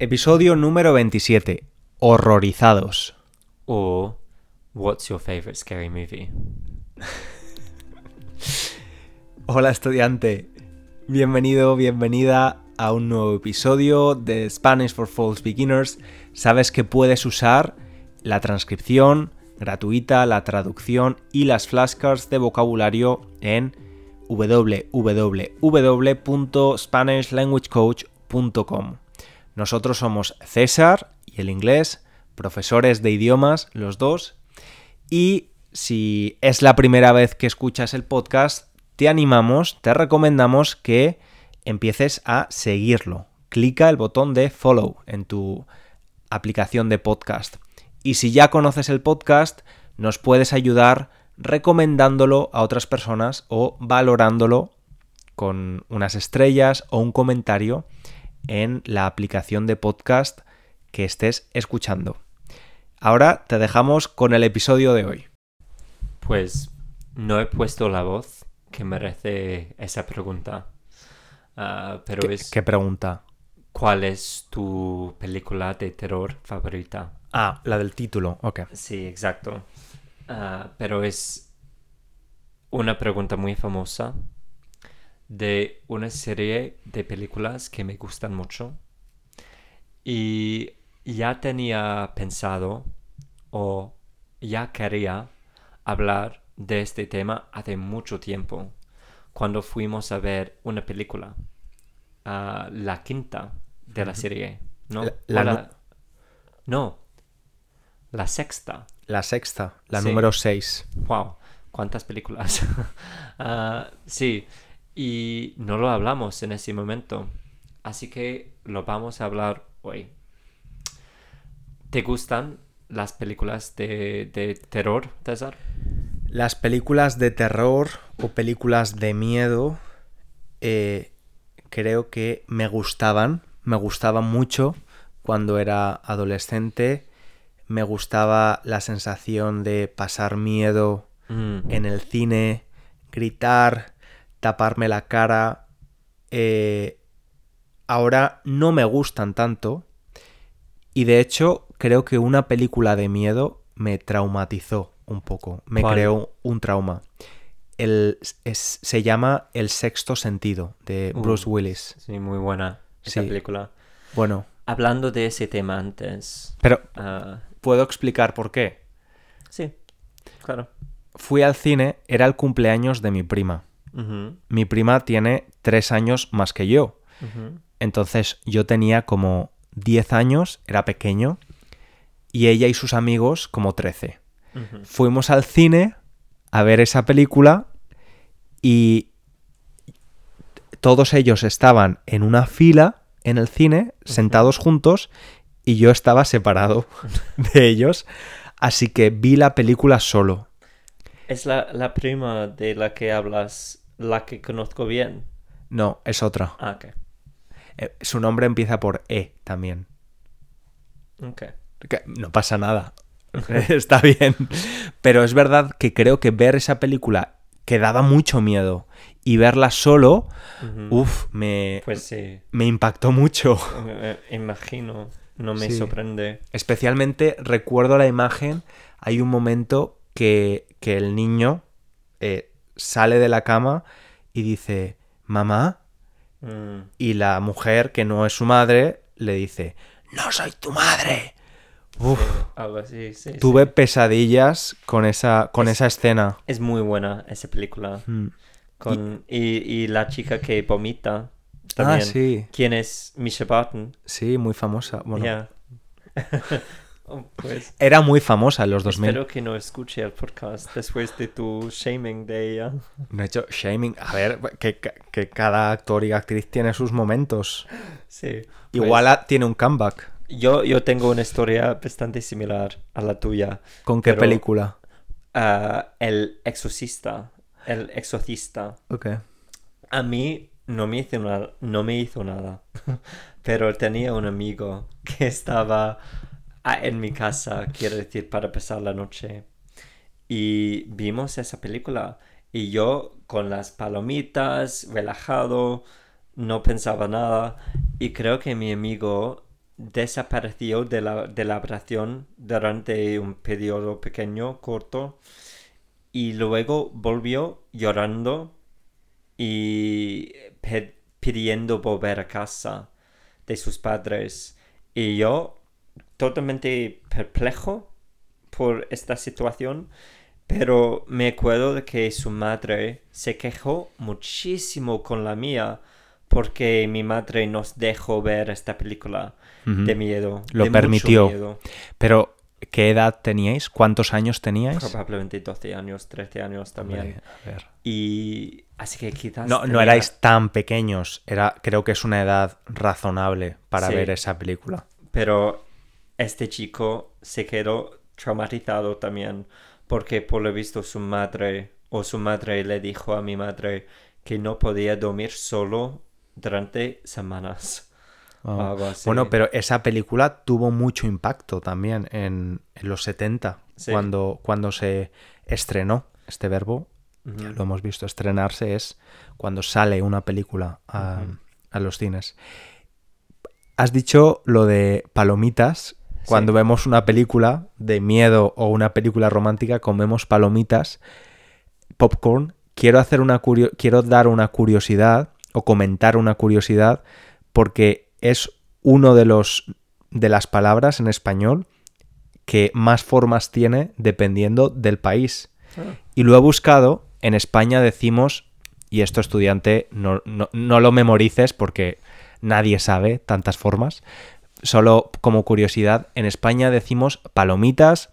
Episodio número 27. Horrorizados. Or what's your favorite scary movie? Hola estudiante. Bienvenido, bienvenida a un nuevo episodio de Spanish for False Beginners. Sabes que puedes usar la transcripción gratuita, la traducción y las flashcards de vocabulario en www.spanishlanguagecoach.com. Nosotros somos César y el inglés, profesores de idiomas, los dos. Y si es la primera vez que escuchas el podcast, te animamos, te recomendamos que empieces a seguirlo. Clica el botón de follow en tu aplicación de podcast. Y si ya conoces el podcast, nos puedes ayudar recomendándolo a otras personas o valorándolo con unas estrellas o un comentario en la aplicación de podcast que estés escuchando. Ahora te dejamos con el episodio de hoy. Pues no he puesto la voz que merece esa pregunta. Ah, pero ¿Qué, es qué pregunta? ¿cuál es tu película de terror favorita? Ah, la del título, ok. Sí, exacto. Ah, pero es una pregunta muy famosa de una serie de películas que me gustan mucho. Y ya tenía pensado o ya quería hablar de este tema hace mucho tiempo, cuando fuimos a ver una película, ah, la quinta de la serie, ¿no? La- no, la sexta. La sexta, la Sí. número 6. Wow, cuántas películas. Ah, sí, y no lo hablamos en ese momento, así que lo vamos a hablar hoy. ¿Te gustan las películas de, de terror, César? Las películas de terror o películas de miedo eh, creo que me gustaban, me gustaban mucho cuando era adolescente, me gustaba la sensación de pasar miedo Mm, en el cine, gritar, taparme la cara. eh, ahora no me gustan tanto y de hecho creo que una película de miedo me traumatizó un poco, me ¿Cuál? creó un trauma. El, es- se llama El sexto sentido de Uh. Bruce Willis. Sí, muy buena esa Sí. película. Bueno, Hablando de ese tema antes. pero ah, puedo explicar por qué. sí, claro. Fui al cine, era el cumpleaños de mi prima. Mi prima tiene tres años más que yo. Entonces yo tenía como 10 años, era pequeño, y ella y sus amigos como 13. Ujú. Fuimos al cine a ver esa película y todos ellos estaban en una fila en el cine, sentados juntos, y yo estaba separado de ellos, así que vi la película solo. Es la, la prima de la que hablas, la que conozco bien. No, es otra. Ah, ok. Eh, Su nombre empieza por E también. Ok. Que no pasa nada. Está bien. Pero es verdad que creo que ver esa película que daba mucho miedo y verla solo, uff, me, Pues sí, me impactó mucho. imagino, no me Sí. sorprende. Especialmente recuerdo la imagen, hay un momento que, que el niño eh, sale de la cama y dice, mamá, Mm, y la mujer, que no es su madre, le dice, no soy tu madre. Uf, sí, algo así, sí, sí. tuve pesadillas con esa, con Es- esa escena. Es muy buena esa película. Mm. Con, y... Y, la chica que vomita también. Ah, sí, ¿Quién es Misha Barton? sí, muy famosa. Bueno. Oh, pues era muy famosa en los 2000. espero que no escuche el podcast después de tu shaming de ella. No he hecho shaming. A ver, que, que cada actor y actriz tiene sus momentos. Sí. pues, Igual a- tiene un comeback. Yo, yo tengo una historia bastante similar a la tuya. ¿Con qué Pero- película? Ah, el exorcista. El exorcista. Ok. A mí no me hizo nada, no me hizo nada. Pero tenía un amigo que estaba ah, en mi casa, quiero decir, para pasar la noche. Y vimos esa película. Y yo con las palomitas, relajado, no pensaba nada. Y creo que mi amigo desapareció de la, de la durante un periodo pequeño, corto, y luego volvió llorando y pidiendo volver a casa de sus padres. Y yo, totalmente perplejo por esta situación, pero me acuerdo de que su madre se quejó muchísimo con la mía porque mi madre nos dejó ver esta película de miedo. Lo de mucho permitió. miedo. Pero, ¿qué edad teníais? ¿Cuántos años teníais? Probablemente 12 años, 13 años también. Hombre, a ver. Y así que quizás... No, no erais tan pequeños. Era, creo que es una edad razonable para Sí. ver esa película. Pero este chico se quedó traumatizado también porque por lo visto su madre o su madre le dijo a mi madre que no podía dormir solo durante semanas. Ah. algo así. Bueno, pero esa película tuvo mucho impacto también en, en los 70, Sí. cuando, cuando se estrenó este verbo. Ya lo hemos visto, estrenarse es cuando sale una película a los cines. Has dicho lo de palomitas. Cuando Sí. vemos una película de miedo o una película romántica, comemos palomitas, popcorn. Quiero, hacer una curio- quiero dar una curiosidad o comentar una curiosidad porque es uno de los de las palabras en español que más formas tiene dependiendo del país. Ah, Y lo he buscado, en España decimos, y esto estudiante no, no- no lo memorices porque nadie sabe tantas formas, solo como curiosidad, en España decimos palomitas,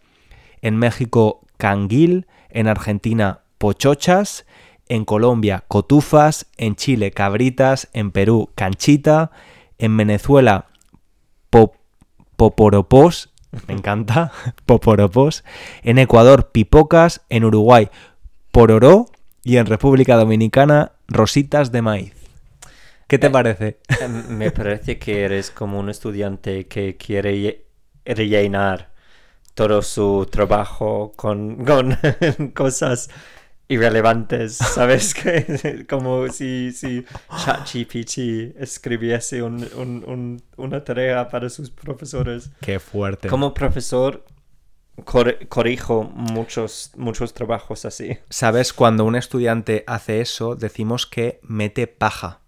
en México canguil, en Argentina pochochas, en Colombia cotufas, en Chile cabritas, en Perú canchita, en Venezuela pop- poporopos, me encanta, poporopos, en Ecuador pipocas, en Uruguay pororó y en República Dominicana rositas de maíz. ¿Qué te Eh, parece? Em, Me parece que eres como un estudiante que quiere lle- rellenar todo su trabajo con, con cosas irrelevantes, ¿sabes? Que como si, si ChatGPT escribiese un- un- un- una tarea para sus profesores. Qué fuerte. Como profesor, cor- corrijo muchos, muchos trabajos así. ¿Sabes? Cuando un estudiante hace eso, decimos que mete paja.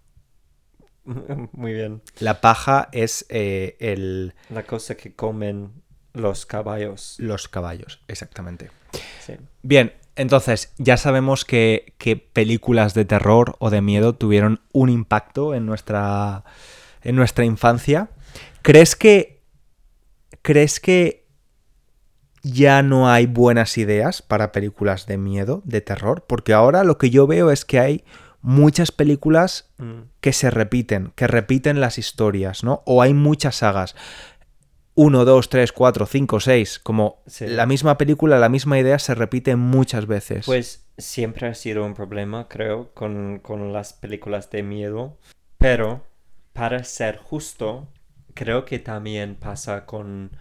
Muy bien. La paja es eh, el, La cosa que comen los caballos. los caballos, exactamente. Sí. Bien, entonces ya sabemos que, que películas de terror o de miedo tuvieron un impacto en nuestra, en nuestra infancia. ¿Crees que, ¿Crees que ya no hay buenas ideas para películas de miedo, de terror? Porque ahora lo que yo veo es que hay muchas películas Mm. que se repiten, que repiten las historias, ¿no? O hay muchas sagas. 1, 2, 3, 4, 5, 6. Como Sí. la misma película, la misma idea se repite muchas veces. Pues siempre ha sido un problema, creo, con, con las películas de miedo. Pero, para ser justo, creo que también pasa con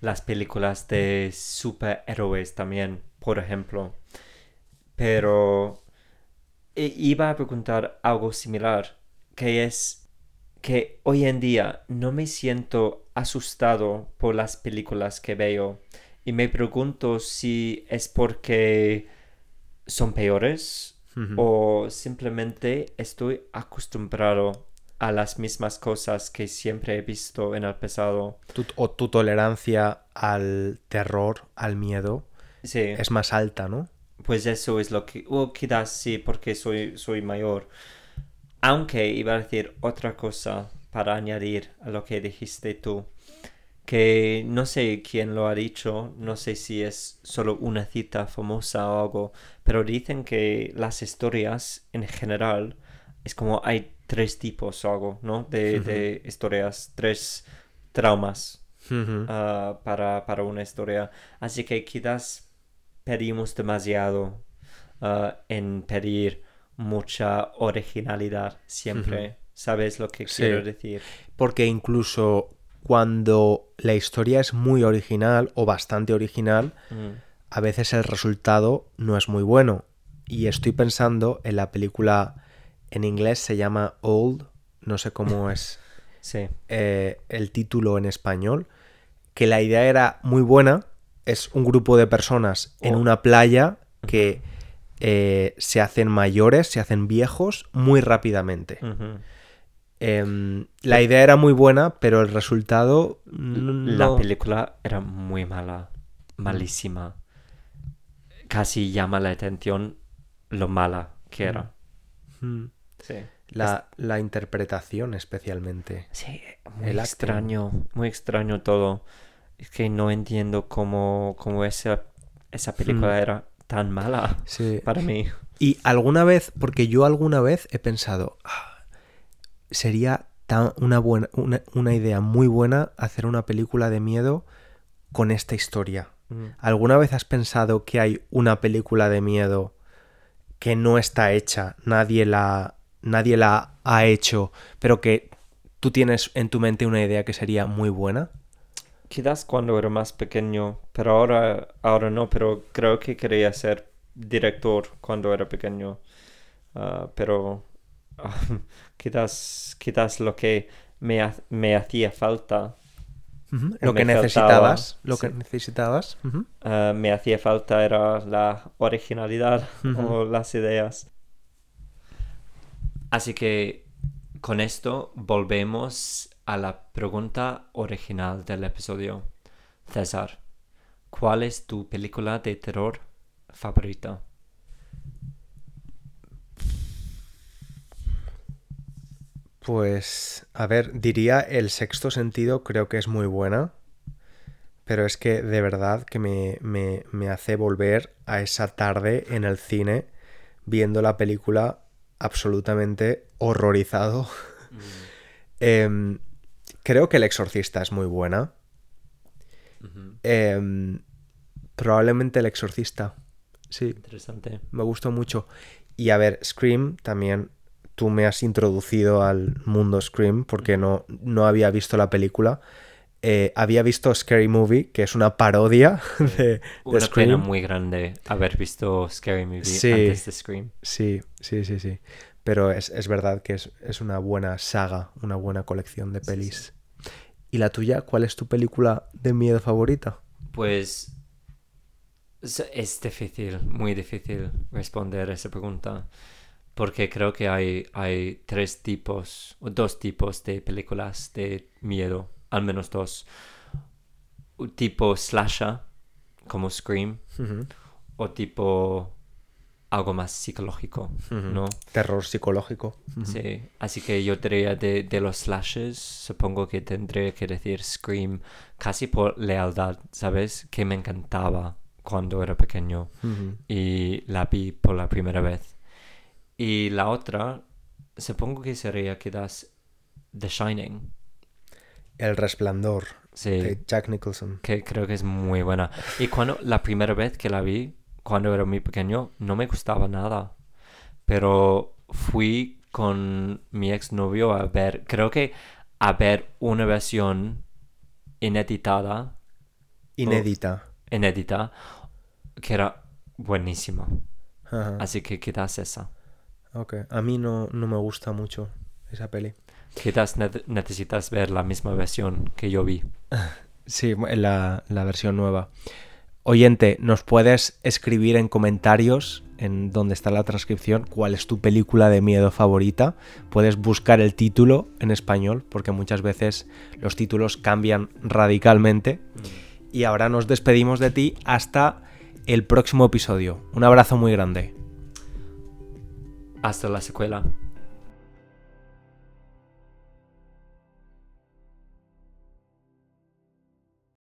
las películas de superhéroes también, por ejemplo. Pero i- iba a preguntar algo similar, que es que hoy en día no me siento asustado por las películas que veo y me pregunto si es porque son peores o simplemente estoy acostumbrado a las mismas cosas que siempre he visto en el pasado. Tu- o tu tolerancia al terror, al miedo, Sí, es más alta, ¿no? Pues eso es lo que... O quizás sí, porque soy, soy mayor. Aunque iba a decir otra cosa para añadir a lo que dijiste tú. Que no sé quién lo ha dicho, no sé si es solo una cita famosa o algo, pero dicen que las historias en general es como hay tres tipos o algo, ¿no? De, de historias, tres traumas ah, para, para una historia. Así que quizás pedimos demasiado ah, en pedir mucha originalidad siempre. ¿Sabes lo que Sí. quiero decir? Porque incluso cuando la historia es muy original o bastante original, Mm, a veces el resultado no es muy bueno. Y estoy pensando en la película en inglés se llama Old, no sé cómo es Sí. eh, el título en español, que la idea era muy buena. Es un grupo de personas en Oh. una playa que eh, se hacen mayores, se hacen viejos muy rápidamente. Em, la idea era muy buena, pero el resultado La no. película era muy mala, malísima. Casi llama la atención lo mala que era. Mm. Sí. La, la interpretación especialmente. Sí, muy El extraño, muy extraño todo. Es que no entiendo cómo, cómo esa, esa película era tan mala Sí. para mí. Y alguna vez, porque yo alguna vez he pensado, "Ah, sería tan una, buena, una, una idea muy buena hacer una película de miedo con esta historia. ¿Alguna vez has pensado que hay una película de miedo que no está hecha, nadie la, nadie la ha hecho, pero que tú tienes en tu mente una idea que sería muy buena? Quizás cuando era más pequeño, pero ahora, ahora no, pero creo que quería ser director cuando era pequeño. Ah, pero quizás, quizás lo que me, ha- me hacía falta, O Lo que faltaba, necesitabas, lo que sí. necesitabas. ah, me hacía falta era la originalidad o las ideas. Así que con esto volvemos a la pregunta original del episodio. César, ¿cuál es tu película de terror favorita? Pues, a ver, diría el sexto sentido creo que es muy buena, pero es que de verdad que me, me- me hace volver a esa tarde en el cine viendo la película absolutamente horrorizado. Em, creo que El Exorcista es muy buena. Em, probablemente El Exorcista. Sí, Interesante. me gustó mucho. Y a ver, Scream también. Tú me has introducido al mundo Scream porque no, no había visto la película. Eh, había visto Scary Movie, que es una parodia de, de Una pena Scream. muy grande haber visto Scary Movie Sí. antes de Scream. Sí, sí, sí, sí. Pero es, es verdad que es, es una buena saga, una buena colección de Sí, pelis. ¿Y la tuya? ¿Cuál es tu película de miedo favorita? Pues es, difícil, muy difícil responder esa pregunta, porque creo que hay, hay tres tipos, o dos tipos de películas de miedo, al menos dos. Un tipo slasher, como Scream, o tipo algo más psicológico. ¿no? Terror psicológico. Sí, así que yo diría de, de los slashes, supongo que tendré que decir Scream casi por lealtad, ¿sabes? Que me encantaba cuando era pequeño y la vi por la primera vez. Y la otra, supongo que sería quizás The Shining, El Resplandor sí, de Jack Nicholson. que creo que es muy buena. Y cuando la primera vez que la vi, cuando era muy pequeño, no me gustaba nada. Pero fui con mi exnovio a ver, creo que a ver una versión ineditada, Inédita. inédita, que era buenísima. Ajá. Así que quizás esa. Ok. A mí no, no me gusta mucho esa peli. Quizás ne- necesitas ver la misma versión que yo vi. Sí, la, la versión nueva. Oyente, nos puedes escribir en comentarios, en donde está la transcripción, cuál es tu película de miedo favorita. Puedes buscar el título en español, porque muchas veces los títulos cambian radicalmente. Y ahora nos despedimos de ti hasta el próximo episodio. Un abrazo muy grande. Hasta la secuela.